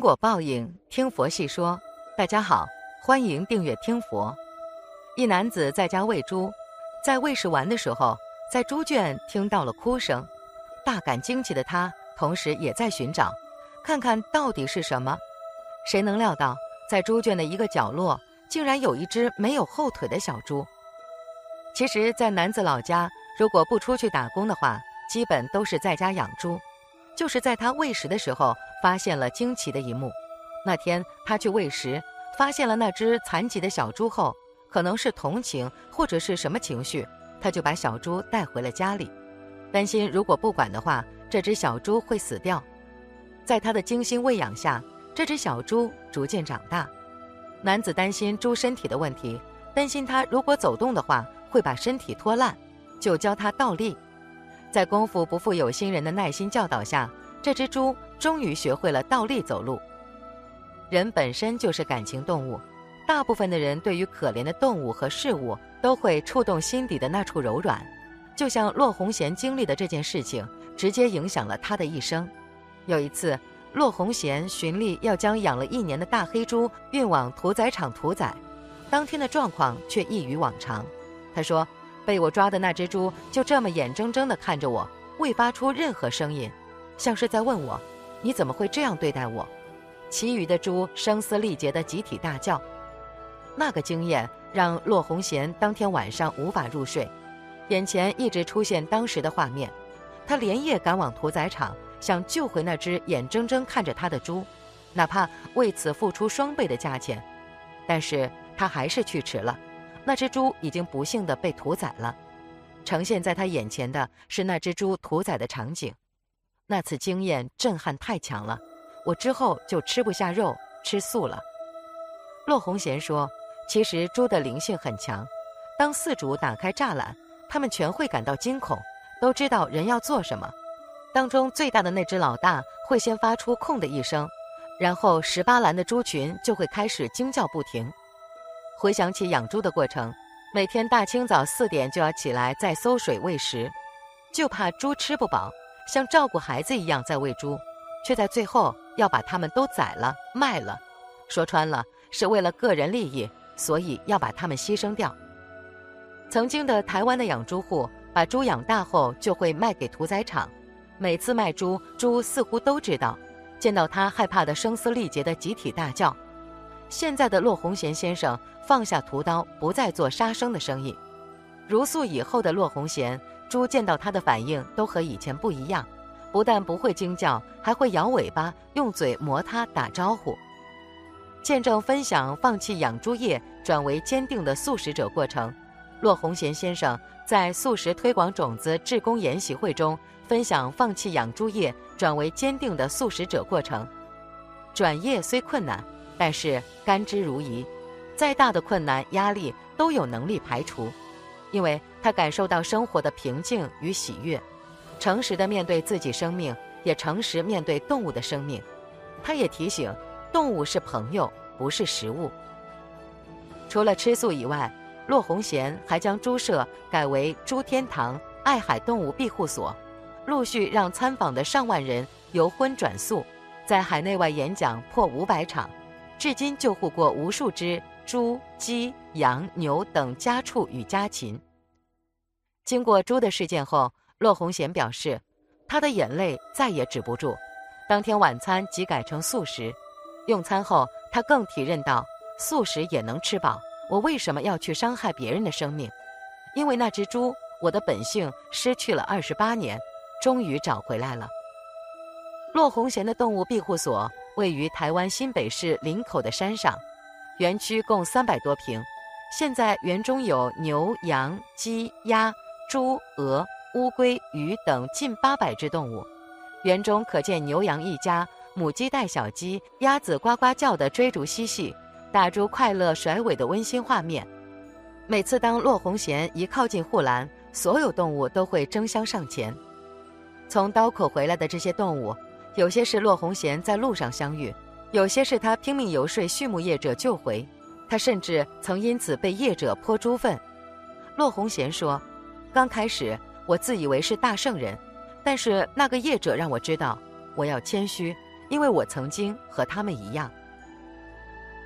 因果报应，听佛细说。大家好，欢迎订阅听佛。一男子在家喂猪，在喂食完的时候，在猪圈听到了哭声，大感惊奇的他，同时也在寻找，看看到底是什么。谁能料到，在猪圈的一个角落，竟然有一只没有后腿的小猪。其实，在男子老家，如果不出去打工的话，基本都是在家养猪。就是在他喂食的时候，发现了惊奇的一幕。那天他去喂食，发现了那只残疾的小猪后，可能是同情或者是什么情绪，他就把小猪带回了家里，担心如果不管的话，这只小猪会死掉。在他的精心喂养下，这只小猪逐渐长大。男子担心猪身体的问题，担心它如果走动的话会把身体拖烂，就教它倒立。在功夫不负有心人的耐心教导下，这只猪终于学会了倒立走路。人本身就是感情动物，大部分的人对于可怜的动物和事物都会触动心底的那处柔软。就像骆红贤经历的这件事情，直接影响了他的一生。有一次，骆红贤循例要将养了一年的大黑猪运往屠宰场屠宰，当天的状况却异于往常。他说。被我抓的那只猪就这么眼睁睁地看着我，未发出任何声音，像是在问我：“你怎么会这样对待我？”其余的猪声嘶力竭地集体大叫。那个经验让骆红贤当天晚上无法入睡，眼前一直出现当时的画面。他连夜赶往屠宰场，想救回那只眼睁睁看着他的猪，哪怕为此付出双倍的价钱。但是他还是去迟了。那只猪已经不幸地被屠宰了，呈现在他眼前的是那只猪屠宰的场景。那次经验震撼太强了，我之后就吃不下肉，吃素了。骆红贤说：“其实猪的灵性很强，当饲主打开栅栏，它们全会感到惊恐，都知道人要做什么。当中最大的那只老大会先发出‘空’的一声，然后十八栏的猪群就会开始惊叫不停。”回想起养猪的过程，每天大清早四点就要起来再搜水喂食，就怕猪吃不饱，像照顾孩子一样在喂猪，却在最后要把它们都宰了卖了。说穿了是为了个人利益，所以要把它们牺牲掉。曾经的台湾的养猪户把猪养大后就会卖给屠宰场，每次卖猪，猪似乎都知道，见到他害怕的声嘶力竭的集体大叫。现在的骆红贤先生放下屠刀，不再做杀生的生意。如素以后的骆红贤，猪见到他的反应都和以前不一样，不但不会惊叫，还会摇尾巴，用嘴磨它打招呼。见证分享放弃养猪业转为坚定的素食者过程，骆红贤先生在素食推广种子志工研习会中分享放弃养猪业转为坚定的素食者过程。转业虽困难。但是甘之如饴，再大的困难压力都有能力排除，因为他感受到生活的平静与喜悦，诚实的面对自己生命，也诚实面对动物的生命。他也提醒，动物是朋友，不是食物。除了吃素以外，骆红贤还将猪舍改为猪天堂爱海动物庇护所，陆续让参访的上万人由荤转素，在海内外演讲破五百场。至今救护过无数只猪、鸡、羊、牛等家畜与家禽。经过猪的事件后，骆红贤表示，他的眼泪再也止不住。当天晚餐即改成素食。用餐后，他更体认到素食也能吃饱。我为什么要去伤害别人的生命？因为那只猪，我的本性失去了二十八年，终于找回来了。骆红贤的动物庇护所。位于台湾新北市林口的山上，园区共三百多平。现在园中有牛、羊、鸡、鸭、猪、鹅、乌龟、鱼等近八百只动物。园中可见牛羊一家，母鸡带小鸡，鸭子呱呱叫的追逐嬉戏，大猪快乐甩尾的温馨画面。每次当骆红贤一靠近护栏，所有动物都会争相上前。从刀口回来的这些动物。有些是骆红贤在路上相遇，有些是他拼命游说畜牧业者救回，他甚至曾因此被业者泼猪粪。骆红贤说：“刚开始我自以为是大圣人，但是那个业者让我知道，我要谦虚，因为我曾经和他们一样。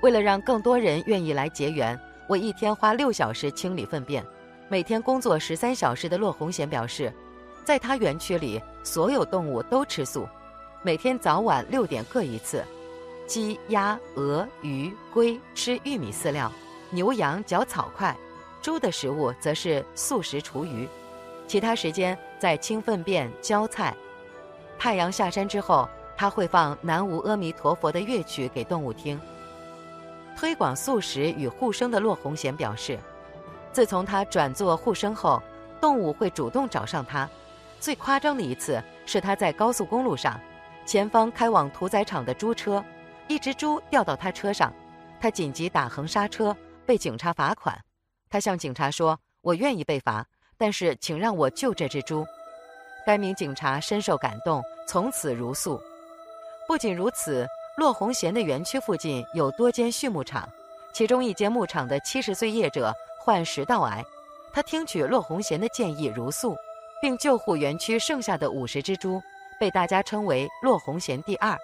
为了让更多人愿意来结缘，我一天花六小时清理粪便，每天工作十三小时的骆红贤表示，在他园区里，所有动物都吃素，每天早晚六点各一次。鸡、鸭、鹅、鱼、龟吃玉米饲料，牛羊嚼草块，猪的食物则是素食厨余，其他时间在清粪便、浇菜。太阳下山之后，他会放南无阿弥陀佛的乐曲给动物听。推广素食与护生的骆红贤表示，自从他转做护生后，动物会主动找上他。最夸张的一次是他在高速公路上，前方开往屠宰场的猪车。一只猪掉到他车上，他紧急打横刹车，被警察罚款。他向警察说：“我愿意被罚，但是请让我救这只猪。”该名警察深受感动，从此如素。不仅如此，骆红贤的园区附近有多间畜牧场，其中一间牧场的七十岁业者患食道癌，他听取骆红贤的建议如素，并救护园区剩下的五十只猪，被大家称为骆红贤第二。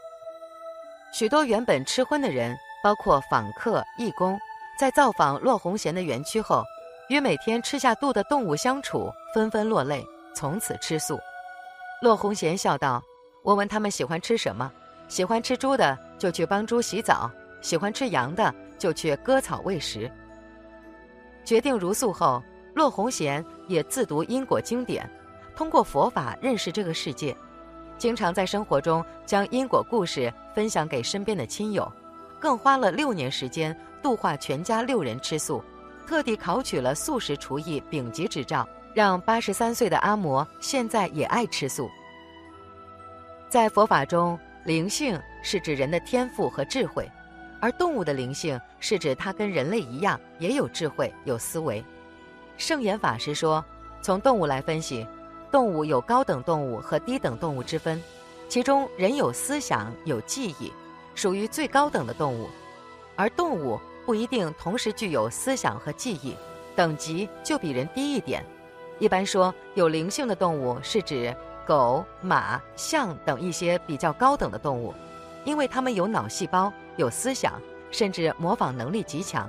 许多原本吃荤的人，包括访客、义工，在造访骆红贤的园区后，与每天吃下肚的动物相处，纷纷落泪，从此吃素。骆红贤笑道：“我问他们喜欢吃什么，喜欢吃猪的就去帮猪洗澡，喜欢吃羊的就去割草喂食。”决定如素后，骆红贤也自读因果经典，通过佛法认识这个世界。经常在生活中将因果故事分享给身边的亲友，更花了六年时间度化全家六人吃素，特地考取了素食厨艺丙级执照，让八十三岁的阿嬷现在也爱吃素。在佛法中，灵性是指人的天赋和智慧，而动物的灵性是指它跟人类一样也有智慧、有思维。圣严法师说，从动物来分析。动物有高等动物和低等动物之分，其中人有思想、有记忆，属于最高等的动物，而动物不一定同时具有思想和记忆，等级就比人低一点。一般说，有灵性的动物是指狗、马、象等一些比较高等的动物，因为它们有脑细胞、有思想，甚至模仿能力极强。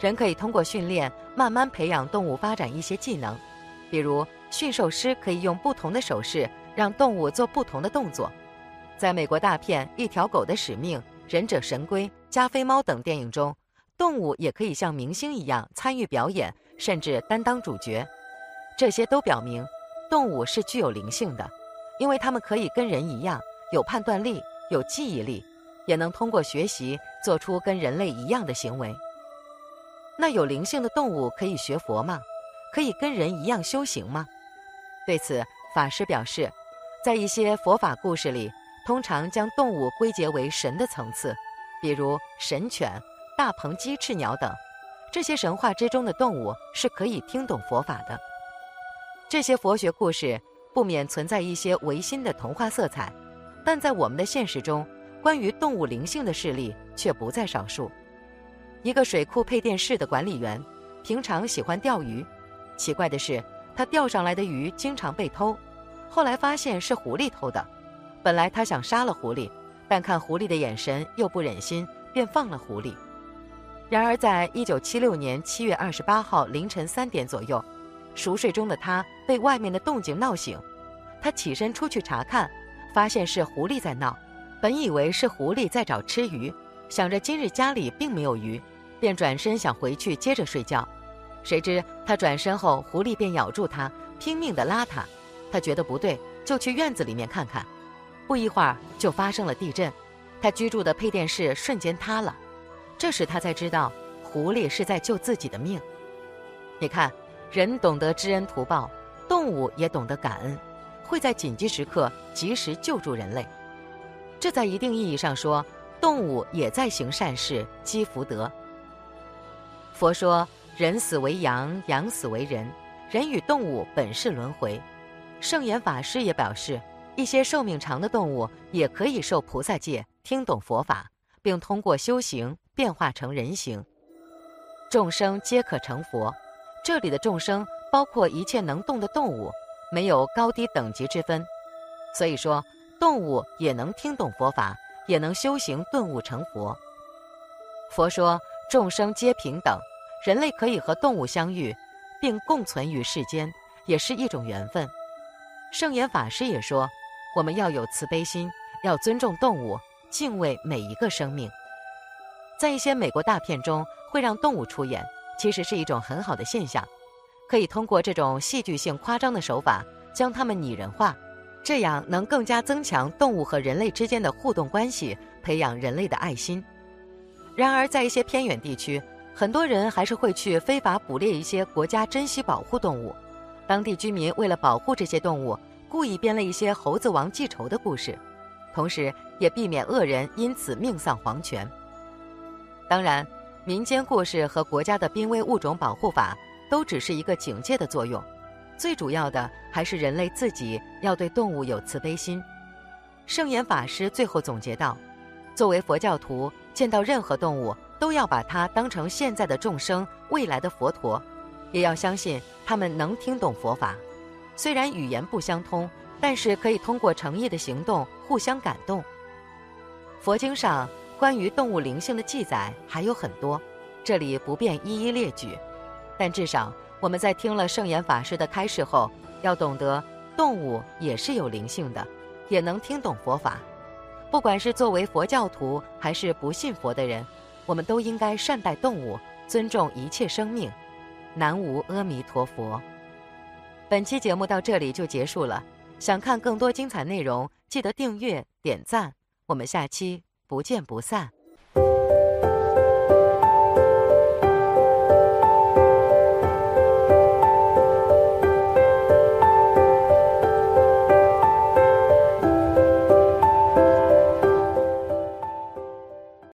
人可以通过训练，慢慢培养动物发展一些技能，比如。驯兽师可以用不同的手势让动物做不同的动作。在美国大片《一条狗的使命》《忍者神龟》《加菲猫》等电影中，动物也可以像明星一样参与表演，甚至担当主角。这些都表明，动物是具有灵性的，因为它们可以跟人一样有判断力、有记忆力，也能通过学习做出跟人类一样的行为。那有灵性的动物可以学佛吗？可以跟人一样修行吗？对此，法师表示，在一些佛法故事里，通常将动物归结为神的层次，比如神犬、大鹏鸡、翅鸟等。这些神话之中的动物是可以听懂佛法的。这些佛学故事不免存在一些违心的童话色彩，但在我们的现实中，关于动物灵性的事例却不在少数。一个水库配电室的管理员，平常喜欢钓鱼，奇怪的是。他钓上来的鱼经常被偷，后来发现是狐狸偷的。本来他想杀了狐狸，但看狐狸的眼神又不忍心，便放了狐狸。然而，在一九七六年七月二十八号凌晨三点左右，熟睡中的他被外面的动静闹醒，他起身出去查看，发现是狐狸在闹。本以为是狐狸在找吃鱼，想着今日家里并没有鱼，便转身想回去接着睡觉。谁知他转身后，狐狸便咬住他，拼命地拉他。他觉得不对，就去院子里面看看。不一会儿就发生了地震，他居住的配电室瞬间塌了。这时他才知道，狐狸是在救自己的命。你看，人懂得知恩图报，动物也懂得感恩，会在紧急时刻及时救助人类。这在一定意义上说，动物也在行善事，积福德。佛说。人死为羊，羊死为人，人与动物本是轮回。圣严法师也表示，一些寿命长的动物也可以受菩萨戒，听懂佛法，并通过修行变化成人形。众生皆可成佛，这里的众生包括一切能动的动物，没有高低等级之分。所以说，动物也能听懂佛法，也能修行顿悟成佛。佛说众生皆平等，人类可以和动物相遇，并共存于世间，也是一种缘分。圣严法师也说，我们要有慈悲心，要尊重动物，敬畏每一个生命。在一些美国大片中，会让动物出演，其实是一种很好的现象，可以通过这种戏剧性夸张的手法，将它们拟人化，这样能更加增强动物和人类之间的互动关系，培养人类的爱心。然而，在一些偏远地区，很多人还是会去非法捕猎一些国家珍稀保护动物。当地居民为了保护这些动物，故意编了一些猴子王记仇的故事，同时也避免恶人因此命丧黄泉。当然，民间故事和国家的濒危物种保护法都只是一个警戒的作用，最主要的还是人类自己要对动物有慈悲心。圣严法师最后总结道：“作为佛教徒，见到任何动物都要把它当成现在的众生、未来的佛陀，也要相信他们能听懂佛法。虽然语言不相通，但是可以通过诚意的行动互相感动。”佛经上。关于动物灵性的记载还有很多，这里不便一一列举。但至少我们在听了圣严法师的开示后，要懂得动物也是有灵性的，也能听懂佛法。不管是作为佛教徒还是不信佛的人，我们都应该善待动物，尊重一切生命。南无阿弥陀佛。本期节目到这里就结束了。想看更多精彩内容，记得订阅点赞。我们下期。不见不散。